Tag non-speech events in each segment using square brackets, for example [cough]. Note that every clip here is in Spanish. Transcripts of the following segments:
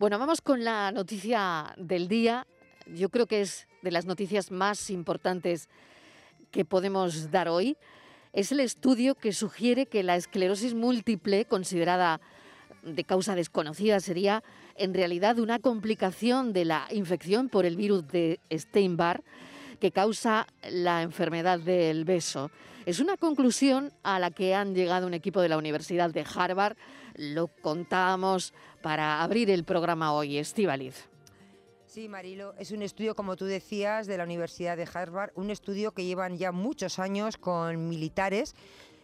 Bueno, vamos con la noticia del día. Yo creo que es de las noticias más importantes que podemos dar hoy. Es el estudio que sugiere que la esclerosis múltiple, considerada de causa desconocida, sería en realidad una complicación de la infección por el virus de Steinbar que causa la enfermedad del beso. Es una conclusión a la que han llegado un equipo de la Universidad de Harvard. Lo contábamos para abrir el programa hoy, Estivaliz. Sí, Marilo, es un estudio, como tú decías, de la Universidad de Harvard, un estudio que llevan ya muchos años con militares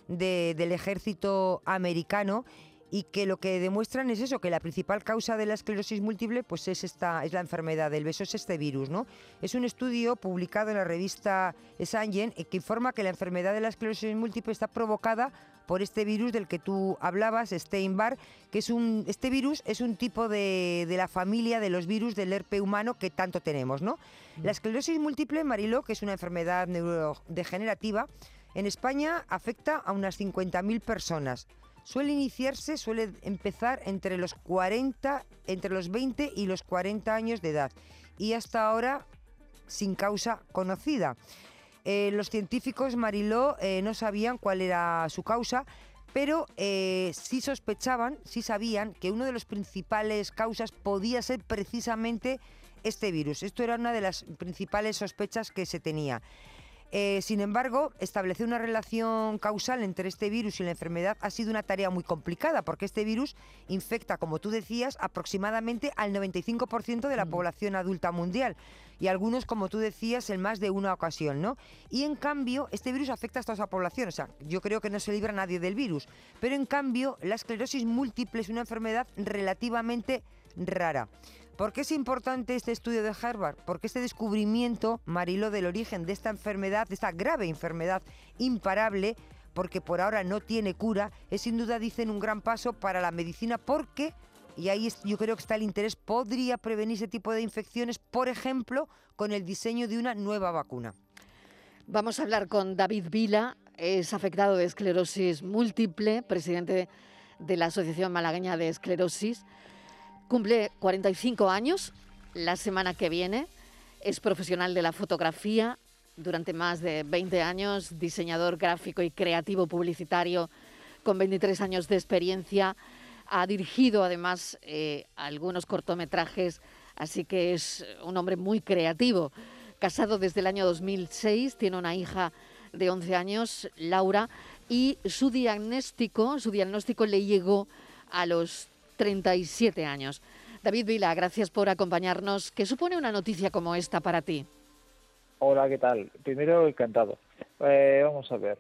del ejército americano y que lo que demuestran es eso, que la principal causa de la esclerosis múltiple pues es esta es la enfermedad del beso, es este virus, ¿no? Es un estudio publicado en la revista Science que informa que la enfermedad de la esclerosis múltiple está provocada por este virus del que tú hablabas, Steinbar, que es un este virus es un tipo de, de la familia de los virus del herpe humano que tanto tenemos, ¿no? Mm. La esclerosis múltiple, Marilo, que es una enfermedad neurodegenerativa, en España afecta a unas 50.000 personas. Suele iniciarse, suele empezar entre los 40, entre los 20 y los 40 años de edad y hasta ahora sin causa conocida. Eh, los científicos Mariló eh, no sabían cuál era su causa, pero eh, sí sospechaban, sí sabían que una de las principales causas podía ser precisamente este virus. Esto era una de las principales sospechas que se tenía. Eh, sin embargo, establecer una relación causal entre este virus y la enfermedad ha sido una tarea muy complicada porque este virus infecta, como tú decías, aproximadamente al 95% de la mm. población adulta mundial y algunos, como tú decías, en más de una ocasión, ¿no? Y en cambio, este virus afecta a toda esa población, o sea, yo creo que no se libra nadie del virus, pero en cambio, la esclerosis múltiple es una enfermedad relativamente rara. ¿Por qué es importante este estudio de Harvard? Porque este descubrimiento, Marilo, del origen de esta enfermedad, de esta grave enfermedad imparable, porque por ahora no tiene cura, es sin duda, dicen, un gran paso para la medicina porque, y ahí yo creo que está el interés, podría prevenir ese tipo de infecciones, por ejemplo, con el diseño de una nueva vacuna. Vamos a hablar con David Vila, es afectado de esclerosis múltiple, presidente de la Asociación Malagueña de Esclerosis. Cumple 45 años la semana que viene. Es profesional de la fotografía durante más de 20 años, diseñador gráfico y creativo publicitario con 23 años de experiencia. Ha dirigido además eh, algunos cortometrajes, así que es un hombre muy creativo. Casado desde el año 2006, tiene una hija de 11 años, Laura, y su diagnóstico, su diagnóstico le llegó a los 37 años. David Vila, gracias por acompañarnos. ¿Qué supone una noticia como esta para ti? Hola, ¿qué tal? Primero, encantado. Eh, vamos a ver.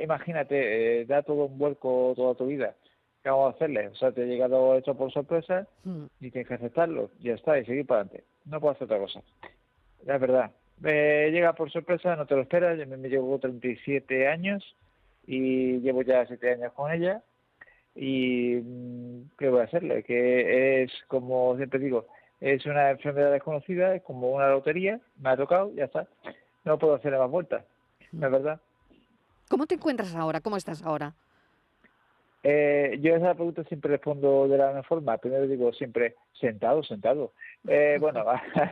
imagínate, eh, da todo un vuelco toda tu vida. ¿Qué vamos a hacerle? O sea, te ha llegado esto por sorpresa hmm. y tienes que aceptarlo. Ya está, y seguir para adelante. No puedo hacer otra cosa. La verdad. Llega por sorpresa, no te lo esperas. Me, me llevo 37 años y llevo ya 7 años con ella y mm, ¿qué voy a hacerle? Que es, como siempre digo, es una enfermedad desconocida, es como una lotería, me ha tocado, ya está. No puedo hacerle más vueltas, ¿no es verdad? ¿Cómo te encuentras ahora? ¿Cómo estás ahora? Eh, yo a esa pregunta siempre respondo de la misma forma. Primero digo siempre sentado, sentado. Eh, [laughs] bueno,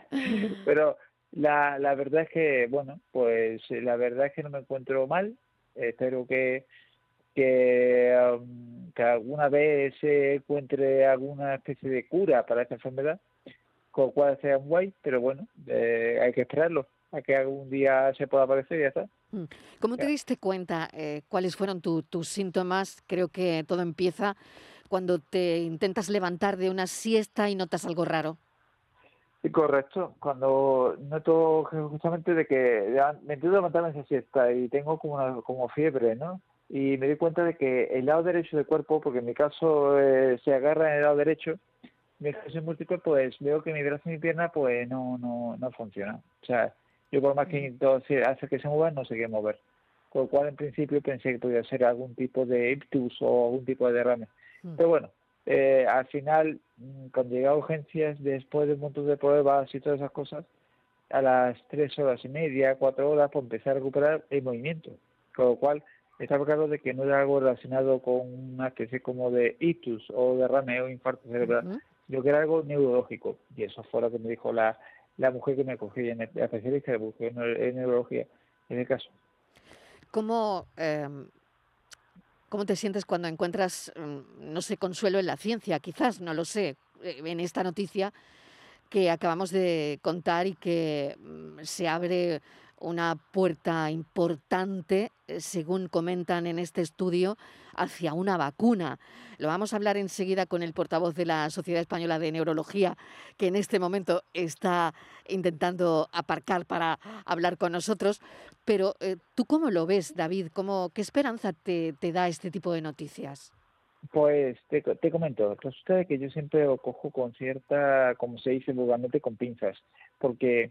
[laughs] pero la, la verdad es que, bueno, pues la verdad es que no me encuentro mal. espero que Um, que, alguna vez se encuentre alguna especie de cura para esta enfermedad, con lo cual sea un guay, pero bueno, eh, hay que esperarlo, a que algún día se pueda aparecer y ya está. Mm. ¿Cómo te diste cuenta eh, cuáles fueron tus síntomas? Creo que todo empieza cuando te intentas levantar de una siesta y notas algo raro. Sí, correcto. Cuando noto justamente de que me intento levantar en esa siesta y tengo como, una, como fiebre, ¿no? Y me di cuenta de que el lado derecho del cuerpo, porque en mi caso eh, se agarra en el lado derecho, mi ejercicio múltiple, pues veo que mi brazo y mi pierna pues no, no, no funciona. O sea, yo por más que intento hacer que se muevan, no sé qué mover. Con lo cual, en principio, pensé que podía ser algún tipo de ictus o algún tipo de derrame. Mm. Pero bueno, eh, al final, mm, cuando llegué a urgencias, después de un montón de pruebas y todas esas cosas, a las tres horas y media, cuatro horas, pues empecé a recuperar el movimiento. Con lo cual, estaba claro de que no era algo relacionado con una especie como de ictus o derrame o infarto cerebral, yo que era algo neurológico. Y eso fue lo que me dijo la, la mujer que me acogió, la especialista de en neurología en el caso. ¿Cómo, em, ¿Cómo te sientes cuando encuentras, mm, no sé, consuelo en la ciencia? Quizás, no lo sé, eh, en esta noticia que acabamos de contar y que mm, se abre una puerta importante, eh, según comentan en este estudio, hacia una vacuna. Lo vamos a hablar enseguida con el portavoz de la Sociedad Española de Neurología, que en este momento está intentando aparcar para hablar con nosotros. Pero eh, tú cómo lo ves, David? ¿Cómo, ¿Qué esperanza te, da este tipo de noticias? Pues te, te comento, resulta que yo siempre lo cojo con cierta, como se dice vulgarmente, con pinzas, porque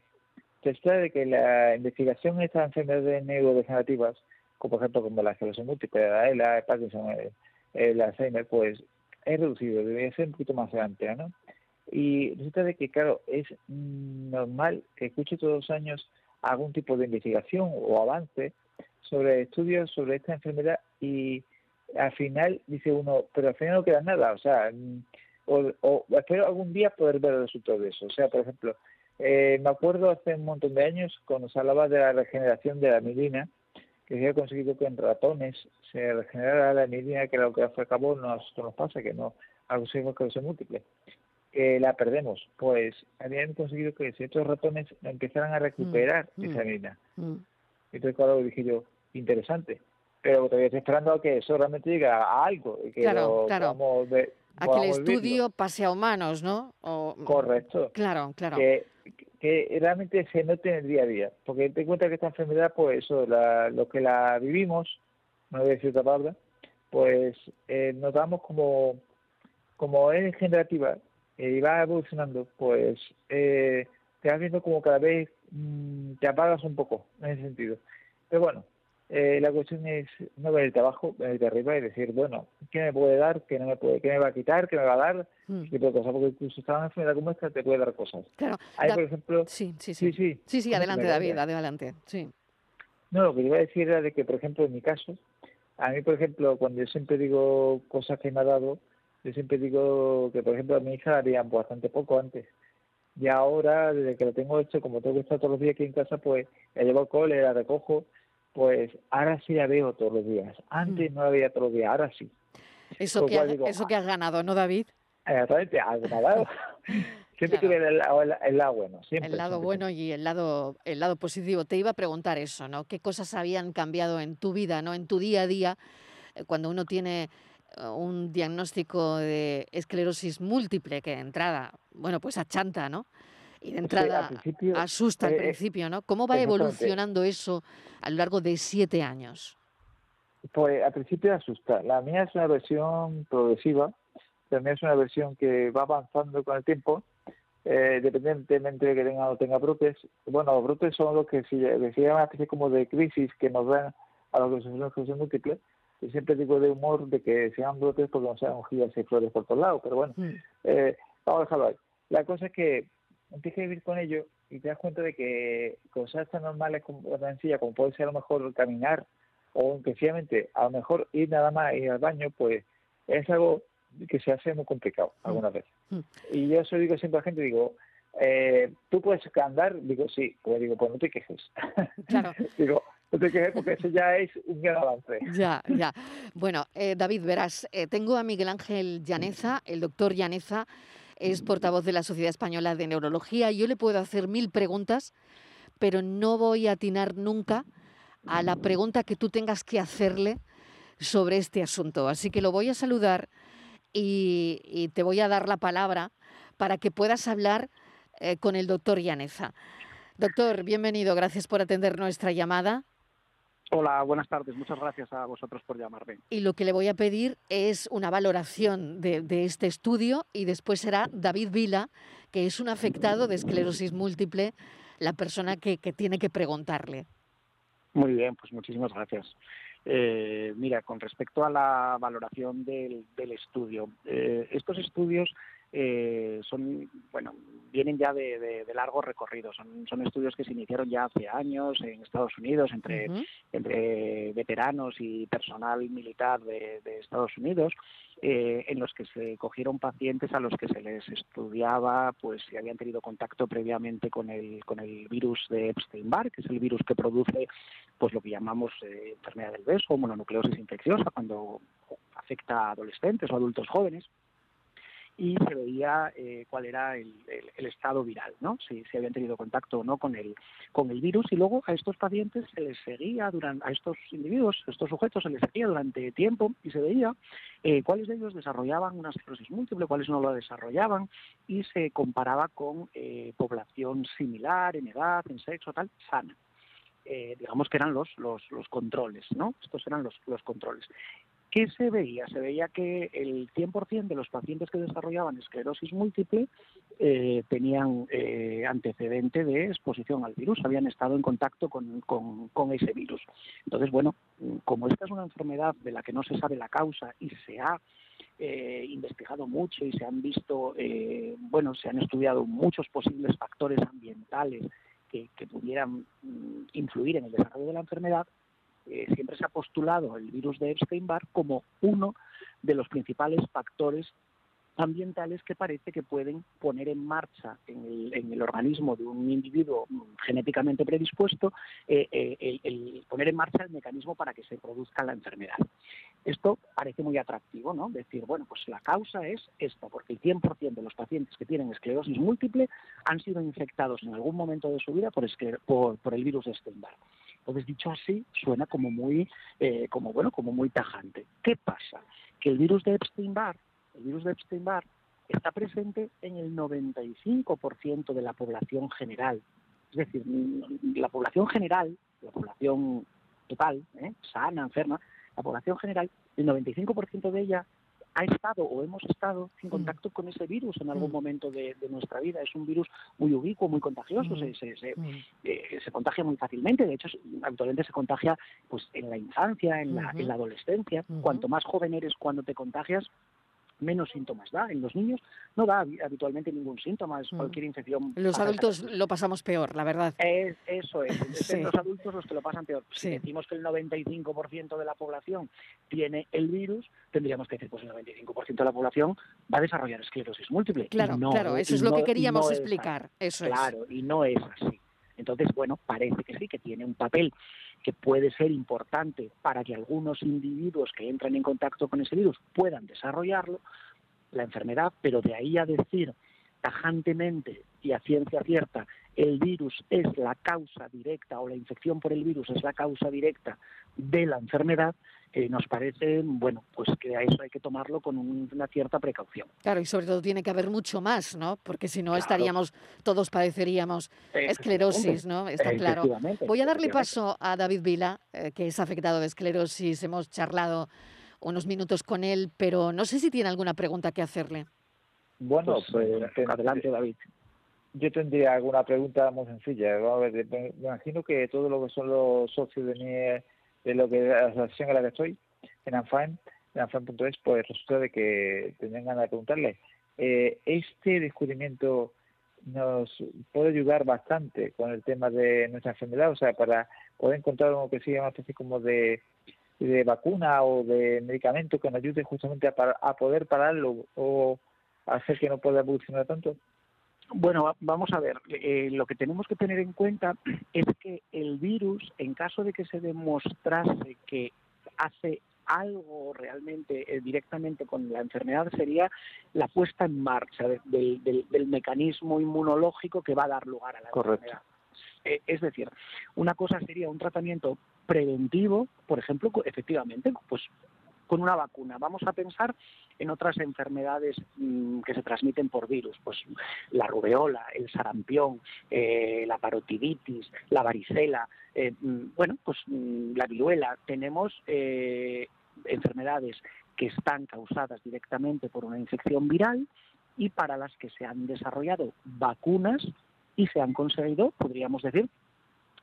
se trata de que la investigación de estas enfermedades neurodegenerativas, como por ejemplo como la esclerosis múltiple, la ELA, el Parkinson, el, Alzheimer, pues es reducido, debería ser un poquito más amplia, ¿no? Y resulta de que, claro, es normal que escuche todos los años algún tipo de investigación o avance sobre estudios sobre esta enfermedad y al final dice uno, pero al final no queda nada, o sea, o, o espero algún día poder ver el resultado de eso. O sea, por ejemplo, eh, me acuerdo hace un montón de años cuando se hablaba de la regeneración de la mielina, que se había conseguido que en ratones se regenerara la mielina, que lo que al cabo nosotros nos pasa, que no que sea múltiple. La perdemos, pues habían conseguido que ciertos ratones empezaran a recuperar mm, esa mm, mielina. Mm. Entonces, claro, dije yo, interesante. Pero todavía estoy esperando a que eso realmente llegue a algo. Y que claro, claro. a que el estudio pase a humanos, ¿no? Correcto. Claro, claro que realmente se note en el día a día. Porque te cuenta que esta enfermedad, pues eso, la, los que la vivimos, no voy a decir otra palabra, pues eh, notamos como, como es generativa eh, y va evolucionando, pues eh, te vas viendo como cada vez mm, te apagas un poco en ese sentido. Pero bueno, eh, la cuestión es no ver el trabajo, ver de arriba y decir, bueno, ¿qué me puede dar? ¿Qué no me puede? ¿Qué me va a quitar? ¿Qué me va a dar? Mm. ¿Qué? Porque incluso esta enfermedad como esta te puede dar cosas. Claro. Hay, por ejemplo... Sí, sí, sí. Sí, sí, sí, adelante, David, adelante. Sí. No, lo que iba a decir era de que, por ejemplo, en mi caso, a mí, por ejemplo, cuando yo siempre digo cosas que me ha dado, yo siempre digo que, por ejemplo, a mi hija la haría bastante poco antes. Y ahora, desde que lo tengo hecho, como tengo que estar todos los días aquí en casa, pues la llevo al cole, la recojo, pues ahora sí la veo todos los días. Antes mm. no la veía todos los días, ahora sí. Eso, que, eso que has ganado, ¿no, David? Exactamente, has ganado. [laughs] siempre que ver el, el, lado bueno. Siempre, el lado bueno y el lado, el lado positivo. Te iba a preguntar eso, ¿no? ¿Qué cosas habían cambiado en tu vida, ¿no? En tu día a día, eh, cuando uno tiene eh, un diagnóstico de esclerosis múltiple que de entrada, bueno, pues achanta, ¿no? Y de entrada asusta al eh, principio, ¿no? ¿Cómo va evolucionando eso a lo largo de siete años? Pues al principio asusta. La mía es una versión progresiva, también es una versión que va avanzando con el tiempo, eh, dependientemente de que tenga o tenga brotes. Bueno, los brotes son los que se, se llaman especie como de crisis que nos dan a los que sufrimos esclerosis múltiple. Y siempre digo de humor de que sean brotes porque no sean giras y flores por todos lados, pero bueno, mm. eh, vamos a dejarlo ahí. La cosa es que empiezas a vivir con ello y te das cuenta de que cosas tan normales como tan sencillas como puede ser a lo mejor caminar o sencillamente a lo mejor ir nada más ir al baño, pues es algo que se hace muy complicado mm. algunas veces. Mm. Y yo eso digo siempre a la gente, digo, eh, ¿tú puedes andar? Digo, sí. Pues digo, pues no te quejes. [laughs] Claro. digo, no te quejes porque eso ya es un gran avance. Ya, ya. Bueno, eh, David, verás, eh, tengo a Miguel Ángel Llaneza, el doctor Llaneza, es portavoz de la Sociedad Española de Neurología. Yo le puedo hacer mil preguntas, pero no voy a atinar nunca a la pregunta que tú tengas que hacerle sobre este asunto. Así que lo voy a saludar y, te voy a dar la palabra para que puedas hablar eh, con el doctor Llaneza. Doctor, bienvenido. Gracias por atender nuestra llamada. Hola, buenas tardes. Muchas gracias a vosotros por llamarme. Y lo que le voy a pedir es una valoración de, este estudio y después será David Vila, que es un afectado de esclerosis múltiple, la persona que, tiene que preguntarle. Muy bien, pues muchísimas gracias. Eh, mira, con respecto a la valoración del, estudio, eh, estos estudios eh, son, bueno, vienen ya de, largo recorrido. Son, son estudios que se iniciaron ya hace años en Estados Unidos entre, entre veteranos y personal militar de, Estados Unidos, eh, en los que se cogieron pacientes a los que se les estudiaba pues si habían tenido contacto previamente con el, con el virus de Epstein-Barr, que es el virus que produce pues lo que llamamos eh, enfermedad del beso, mononucleosis infecciosa, cuando afecta a adolescentes o adultos jóvenes y se veía eh, cuál era el, estado viral, ¿no? Si, si, habían tenido contacto o no con el, con el virus y luego a estos pacientes se les seguía, durante, a estos individuos, a estos sujetos se les seguía durante tiempo y se veía eh, cuáles de ellos desarrollaban una esclerosis múltiple, cuáles no lo desarrollaban y se comparaba con eh, población similar en edad, en sexo, tal, sana. digamos que eran los, los, los controles, ¿no? Estos eran los, los controles. ¿Qué se veía? Se veía que el 100% de los pacientes que desarrollaban esclerosis múltiple eh, tenían eh, antecedente de exposición al virus, habían estado en contacto con, ese virus. Entonces, bueno, como esta es una enfermedad de la que no se sabe la causa y se ha eh, investigado mucho y se han visto, bueno, se han estudiado muchos posibles factores ambientales que, que pudieran mm, influir en el desarrollo de la enfermedad, eh, siempre se ha postulado el virus de Epstein-Barr como uno de los principales factores ambientales que parece que pueden poner en marcha en el, organismo de un individuo genéticamente predispuesto eh, eh, el, poner en marcha el mecanismo para que se produzca la enfermedad. Esto parece muy atractivo, ¿no? Decir, bueno, pues la causa es esta, porque el 100% de los pacientes que tienen esclerosis múltiple han sido infectados en algún momento de su vida por, por, el virus de Epstein-Barr. Entonces, dicho así, suena como muy, eh, como bueno, como muy tajante. ¿Qué pasa? Que el virus de Epstein-Barr, el virus de Epstein-Barr, está presente en el 95% de la población general. Es decir, la población general, la población total, ¿eh? sana, enferma, la población general, el 95% de ella ha estado o hemos estado en mm. contacto con ese virus en algún mm. momento de, nuestra vida. Es un virus muy ubicuo, muy contagioso, mm. eh, se, contagia muy fácilmente. De hecho, habitualmente se contagia pues en la infancia, en la, en la adolescencia. Cuanto más joven eres cuando te contagias, menos síntomas da. En los niños no da habitualmente ningún síntoma, es mm. cualquier infección. Los adultos lo pasamos peor, la verdad. eso es, [laughs] es los adultos los que lo pasan peor. Si decimos que el 95% de la población tiene el virus, tendríamos que decir, pues el 95% de la población va a desarrollar esclerosis múltiple. Claro, claro, eso es lo que queríamos explicar. eso claro, y no es así. Entonces, bueno, parece que sí, que tiene un papel que puede ser importante para que algunos individuos que entran en contacto con ese virus puedan desarrollarlo, la enfermedad, pero de ahí a decir tajantemente y a ciencia cierta el virus es la causa directa o la infección por el virus es la causa directa de la enfermedad, eh, nos parece, bueno, pues que a eso hay que tomarlo con una cierta precaución. Claro, y sobre todo tiene que haber mucho más, ¿no? Porque si no estaríamos, todos padeceríamos esclerosis, ¿no? Está claro. Voy a darle paso a David Vila, eh, que es afectado de esclerosis. Hemos charlado unos minutos con él, pero no sé si tiene alguna pregunta que hacerle. Bueno, pues, pues adelante, David. Yo tendría alguna pregunta muy sencilla. me imagino que todo lo que son los socios de mi de lo que la asociación en la que estoy, en ANFAN, en ANFAN.es, pues resulta de que tendrían ganas de preguntarle, eh, este descubrimiento nos puede ayudar bastante con el tema de nuestra enfermedad, o sea, para poder encontrar algo que sea una especie como de, de vacuna o de medicamento que nos ayude justamente a, a poder pararlo o hacer que no pueda evolucionar tanto. Bueno, vamos a ver, eh, lo que tenemos que tener en cuenta es que el virus, en caso de que se demostrase que hace algo realmente eh, directamente con la enfermedad sería la puesta en marcha del, mecanismo inmunológico que va a dar lugar a la enfermedad. Eh, es decir, una cosa sería un tratamiento preventivo, por ejemplo, efectivamente, pues con una vacuna. Vamos a pensar en otras enfermedades mm, que se transmiten por virus, pues la rubeola, el sarampión, eh, la parotiditis, la varicela, eh, mm, bueno, pues mm, la viruela. Tenemos eh, enfermedades que están causadas directamente por una infección viral y para las que se han desarrollado vacunas y se han conseguido, podríamos decir,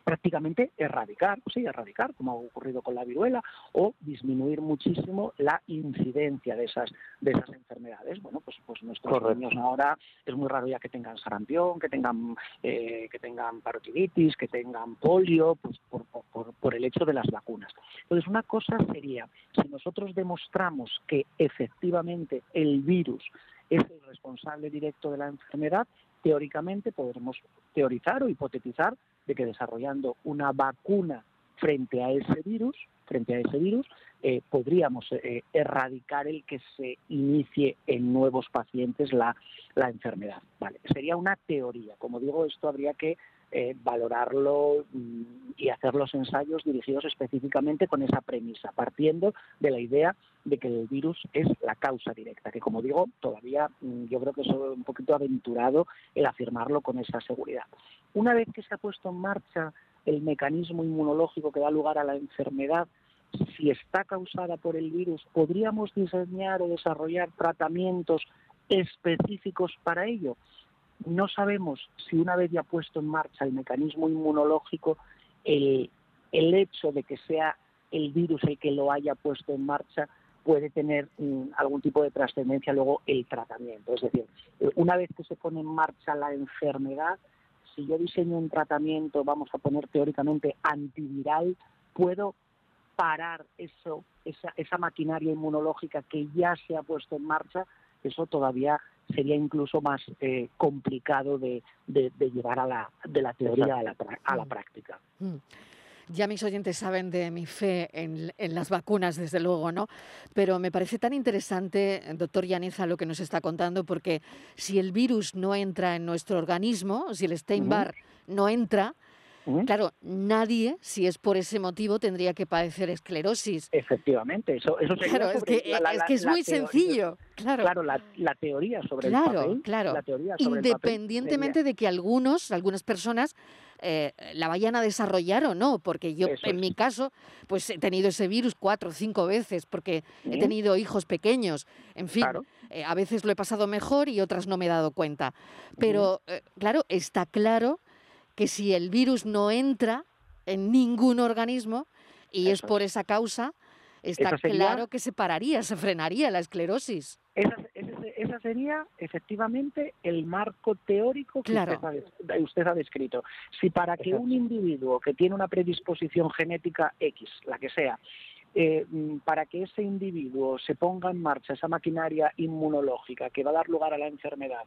prácticamente erradicar, sí, erradicar, como ha ocurrido con la viruela, o disminuir muchísimo la incidencia de esas, de esas enfermedades. Bueno, pues, pues nuestros niños ahora es muy raro ya que tengan sarampión, que tengan, eh, que tengan parotiditis, que tengan polio, pues por, por, por el hecho de las vacunas. Entonces, una cosa sería, si nosotros demostramos que efectivamente el virus es el responsable directo de la enfermedad, teóricamente podremos teorizar o hipotetizar de que desarrollando una vacuna frente a ese virus, frente a ese virus, eh, podríamos eh, erradicar el que se inicie en nuevos pacientes la, la enfermedad. Vale, sería una teoría. Como digo, esto habría que eh, valorarlo mm, y hacer los ensayos dirigidos específicamente con esa premisa, partiendo de la idea de que el virus es la causa directa, que como digo, todavía mm, yo creo que es un poquito aventurado el afirmarlo con esa seguridad. Una vez que se ha puesto en marcha el mecanismo inmunológico que da lugar a la enfermedad, si está causada por el virus, ¿podríamos diseñar o desarrollar tratamientos específicos para ello? No sabemos si una vez ya puesto en marcha el mecanismo inmunológico, el, hecho de que sea el virus el que lo haya puesto en marcha puede tener mm, algún tipo de trascendencia luego el tratamiento. Es decir, eh, una vez que se pone en marcha la enfermedad, si yo diseño un tratamiento, vamos a poner teóricamente antiviral, puedo parar eso, esa, esa maquinaria inmunológica que ya se ha puesto en marcha, eso todavía sería incluso más eh, complicado de, llevar a la, de la teoría a la, a la mm. práctica. Mm. Ya mis oyentes saben de mi fe en, las vacunas, desde luego, ¿no? Pero me parece tan interesante, doctor Yaniza, lo que nos está contando, porque si el virus no entra en nuestro organismo, si el Steinbar no entra, Claro, nadie, si es por ese motivo, tendría que padecer esclerosis. Efectivamente, eso, eso Claro, es que, es, que es muy sencillo. Claro, claro la, teoría sobre el papel. Claro, Independientemente de que algunos, algunas personas eh, la vayan a desarrollar o no, porque yo en mi caso pues he tenido ese virus cuatro o cinco veces porque he tenido hijos pequeños, en fin, eh, a veces lo he pasado mejor y otras no me he dado cuenta. Pero eh, claro, está claro que si el virus no entra en ningún organismo y es por esa causa, está claro que se pararía, se frenaría la esclerosis. Esa, sería efectivamente el marco teórico que usted, ha, descrito. Si para que un individuo que tiene una predisposición genética X, la que sea, eh, mm, para que ese individuo se ponga en marcha esa maquinaria inmunológica que va a dar lugar a la enfermedad,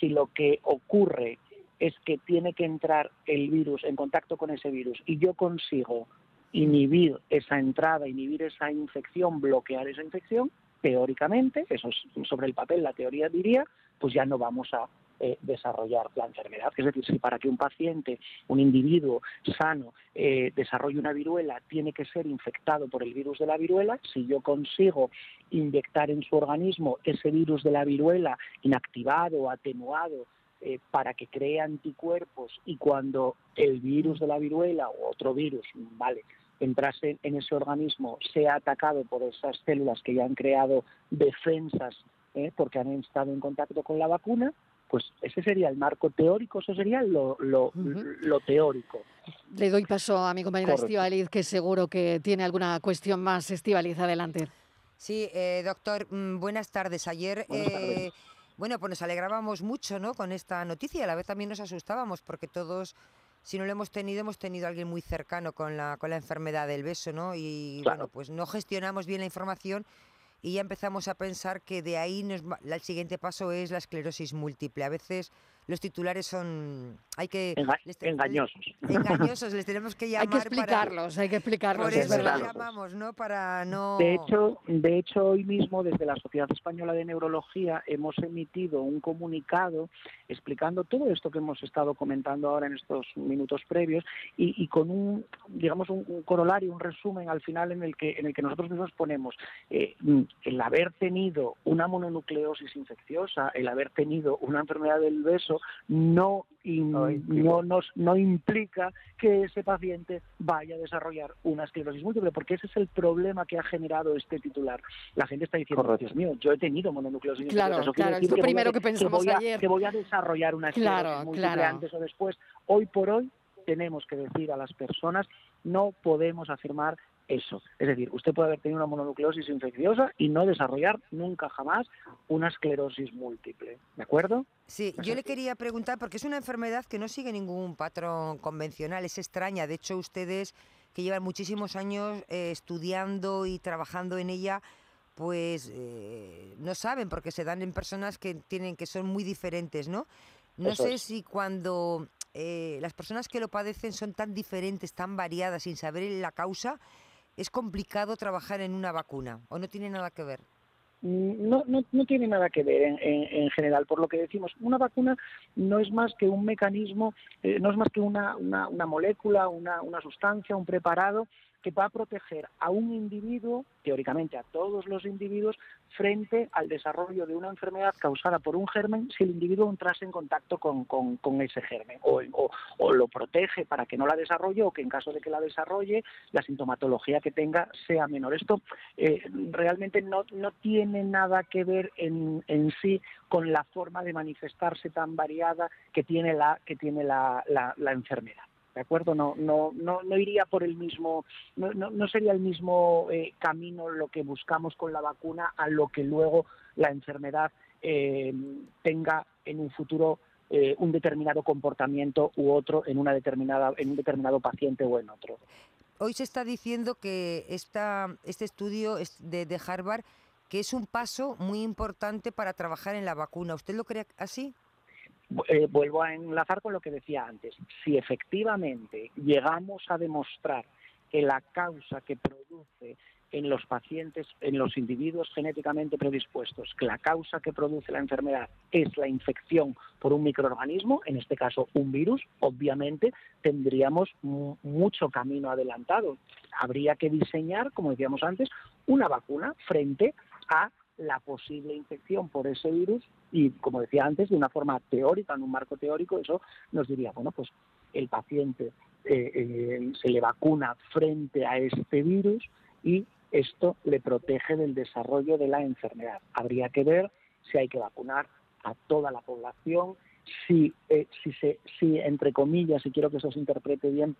si lo que ocurre es que tiene que entrar el virus en contacto con ese virus y yo consigo inhibir esa entrada, inhibir esa infección, bloquear esa infección, teóricamente, eso es sobre el papel la teoría diría, pues ya no vamos a eh, desarrollar la enfermedad. Es decir, si para que un paciente, un individuo sano, eh, desarrolle una viruela, tiene que ser infectado por el virus de la viruela, si yo consigo inyectar en su organismo ese virus de la viruela inactivado, atenuado, eh, para que cree anticuerpos y cuando el virus de la viruela o otro virus, vale, entrase en ese organismo, sea atacado por esas células que ya han creado defensas eh, porque han estado en contacto con la vacuna, pues ese sería el marco teórico, eso sería lo, lo, teórico. Le doy paso a mi compañera Estivaliz, que seguro que tiene alguna cuestión más. Estivaliz, adelante. Sí, eh, doctor, mm, buenas tardes. Ayer bueno, pues nos alegrábamos mucho ¿no? con esta noticia y a la vez también nos asustábamos porque todos, si no lo hemos tenido, hemos tenido a alguien muy cercano con la, con la enfermedad del beso, ¿no? Y bueno, pues no gestionamos bien la información y ya empezamos a pensar que de ahí nos, el siguiente paso es la esclerosis múltiple. A veces los titulares son hay que engañosos. engañosos les tenemos que llamar [laughs] hay que explicarlos hay que explicarlos por eso los llamamos no para no de hecho de hecho hoy mismo desde la Sociedad Española de Neurología hemos emitido un comunicado explicando todo esto que hemos estado comentando ahora en estos minutos previos y, con un digamos un, corolario un resumen al final en el que en el que nosotros mismos ponemos eh, el haber tenido una mononucleosis infecciosa el haber tenido una enfermedad del beso no, no, no, implica que ese paciente vaya a desarrollar una esclerosis múltiple, porque ese es el problema que ha generado este titular. La gente está diciendo, Dios mío, yo he tenido mononucleosis claro, Claro, es lo primero que pensamos voy ayer. Que voy a desarrollar una esclerosis múltiple antes o después. Hoy por hoy tenemos que decir a las personas, no podemos afirmar eso. Es decir, usted puede haber tenido una mononucleosis infecciosa y no desarrollar nunca jamás una esclerosis múltiple. ¿De acuerdo? Sí, yo le quería preguntar, porque es una enfermedad que no sigue ningún patrón convencional, es extraña. De hecho, ustedes que llevan muchísimos años eh, estudiando y trabajando en ella, pues eh, no saben, porque se dan en personas que tienen que son muy diferentes, ¿no? No sé si cuando eh, las personas que lo padecen son tan diferentes, tan variadas, sin saber la causa, es complicado trabajar en una vacuna o no tiene nada que ver. Mm, no, no, no tiene nada que ver en, en, general. Por lo que decimos, una vacuna no es más que un mecanismo, eh, no es más que una, una, una molécula, una, una sustancia, un preparado que va a proteger a un individuo, teóricamente a todos los individuos, frente al desarrollo de una enfermedad causada por un germen si el individuo entrase en contacto con, ese germen o, o, lo protege para que no la desarrolle o que en caso de que la desarrolle la sintomatología que tenga sea menor. Esto eh, realmente no, no tiene nada que ver en, en sí con la forma de manifestarse tan variada que tiene la, que tiene la, la enfermedad. ¿De acuerdo? No, no, no, no iría por el mismo, no, no, sería el mismo eh, camino lo que buscamos con la vacuna a lo que luego la enfermedad eh, tenga en un futuro eh, un determinado comportamiento u otro en una determinada, en un determinado paciente o en otro. Hoy se está diciendo que esta, este estudio de, de Harvard que es un paso muy importante para trabajar en la vacuna. ¿Usted lo cree así? Eh, vuelvo a enlazar con lo que decía antes. Si efectivamente llegamos a demostrar que la causa que produce en los pacientes, en los individuos genéticamente predispuestos, que la causa que produce la enfermedad es la infección por un microorganismo, en este caso un virus, obviamente tendríamos mucho camino adelantado. Habría que diseñar, como decíamos antes, una vacuna frente a la posible infección por ese virus y, como decía antes, de una forma teórica, en un marco teórico, eso nos diría, bueno, pues el paciente eh, eh, se le vacuna frente a este virus y esto le protege del desarrollo de la enfermedad. Habría que ver si hay que vacunar a toda la población, si, eh, si, se, si entre comillas, y quiero que eso se interprete bien,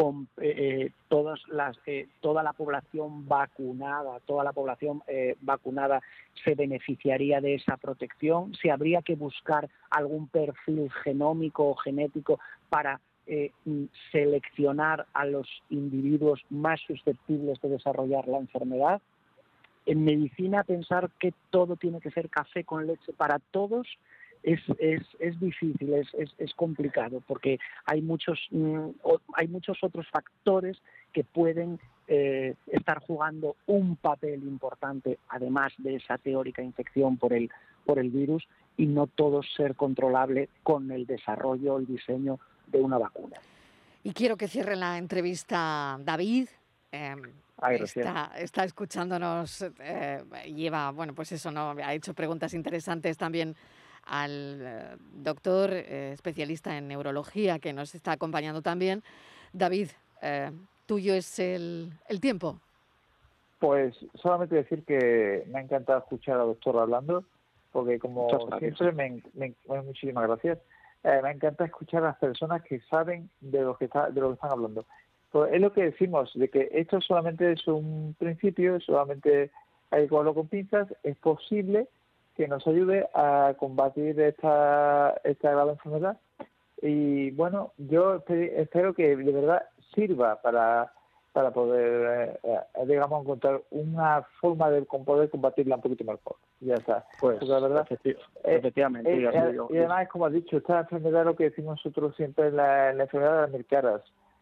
con eh, eh, todas las, eh, toda la población vacunada, toda la población vacunada se beneficiaría de esa protección, si habría que buscar algún perfil genómico o genético para seleccionar a los individuos más susceptibles de desarrollar la enfermedad. En medicina pensar que todo tiene que ser café con leche para todos es, es, es difícil, es, es, es, complicado, porque hay muchos, mm, hay muchos otros factores que pueden eh, estar jugando un papel importante, además de esa teórica infección por el, por el virus, y no todo ser controlable con el desarrollo, el diseño de una vacuna. Y quiero que cierre la entrevista David. Em, está, está, escuchándonos, eh, lleva, bueno, pues eso, ¿no? Ha hecho preguntas interesantes también al eh, doctor eh, especialista en neurología que nos está acompañando también. David, eh, tuyo es el, el, tiempo. Pues solamente decir que me ha encantado escuchar al doctor hablando, porque como siempre, me, me, muchísimas gracias. me encanta escuchar a las personas que saben de lo que, está, de lo que están hablando. Pues es lo que decimos, de que esto solamente es un principio, solamente hay que con pinzas, es posible que nos ayude a combatir esta, esta grave enfermedad. Y bueno, yo espero que de verdad sirva para, para poder, eh, eh, digamos, encontrar una forma de poder combatirla un poquito mejor. Ya está. Pues, la verdad, eh, efectivamente. y además, como has dicho, esta enfermedad, lo que decimos nosotros siempre, es la, la enfermedad de las mil caras.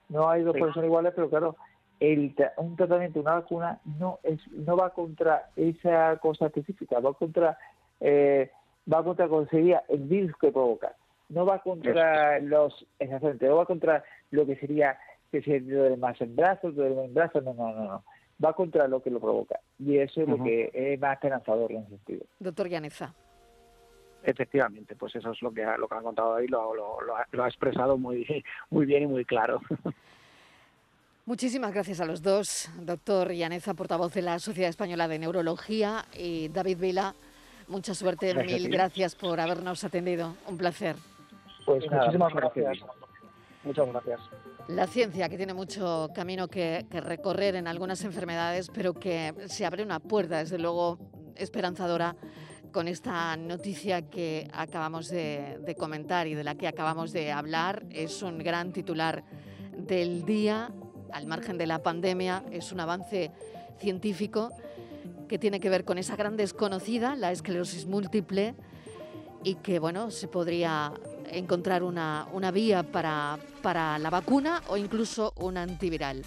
No hay dos personas iguales, pero claro, el, un tratamiento, una vacuna, no es no va contra esa cosa específica, va contra eh, va contra conseguir el virus que provoca. No va contra los, exactamente, no va contra lo que sería que se duele más en brazos, duele en brazos, no, no, no, no. Va contra lo que lo provoca. Y eso es lo que es más esperanzador en ese sentido. Doctor Yaneza. Efectivamente, pues eso es lo que ha, lo que ha contado ahí, lo, lo, lo, ha, lo ha expresado muy, muy bien y muy claro. [laughs] Muchísimas gracias a los dos, doctor Yaneza, portavoz de la Sociedad Española de Neurología, y David Vila, Mucha suerte, mil gracias por habernos atendido. Un placer. Pues muchísimas gracias. Muchas gracias. La ciencia que tiene mucho camino que, recorrer en algunas enfermedades, pero que se abre una puerta, desde luego, esperanzadora con esta noticia que acabamos de, de, comentar y de la que acabamos de hablar. Es un gran titular del día, al margen de la pandemia, es un avance científico que tiene que ver con esa gran desconocida, la esclerosis múltiple, y que bueno, se podría encontrar una, una vía para, para la vacuna o incluso un antiviral.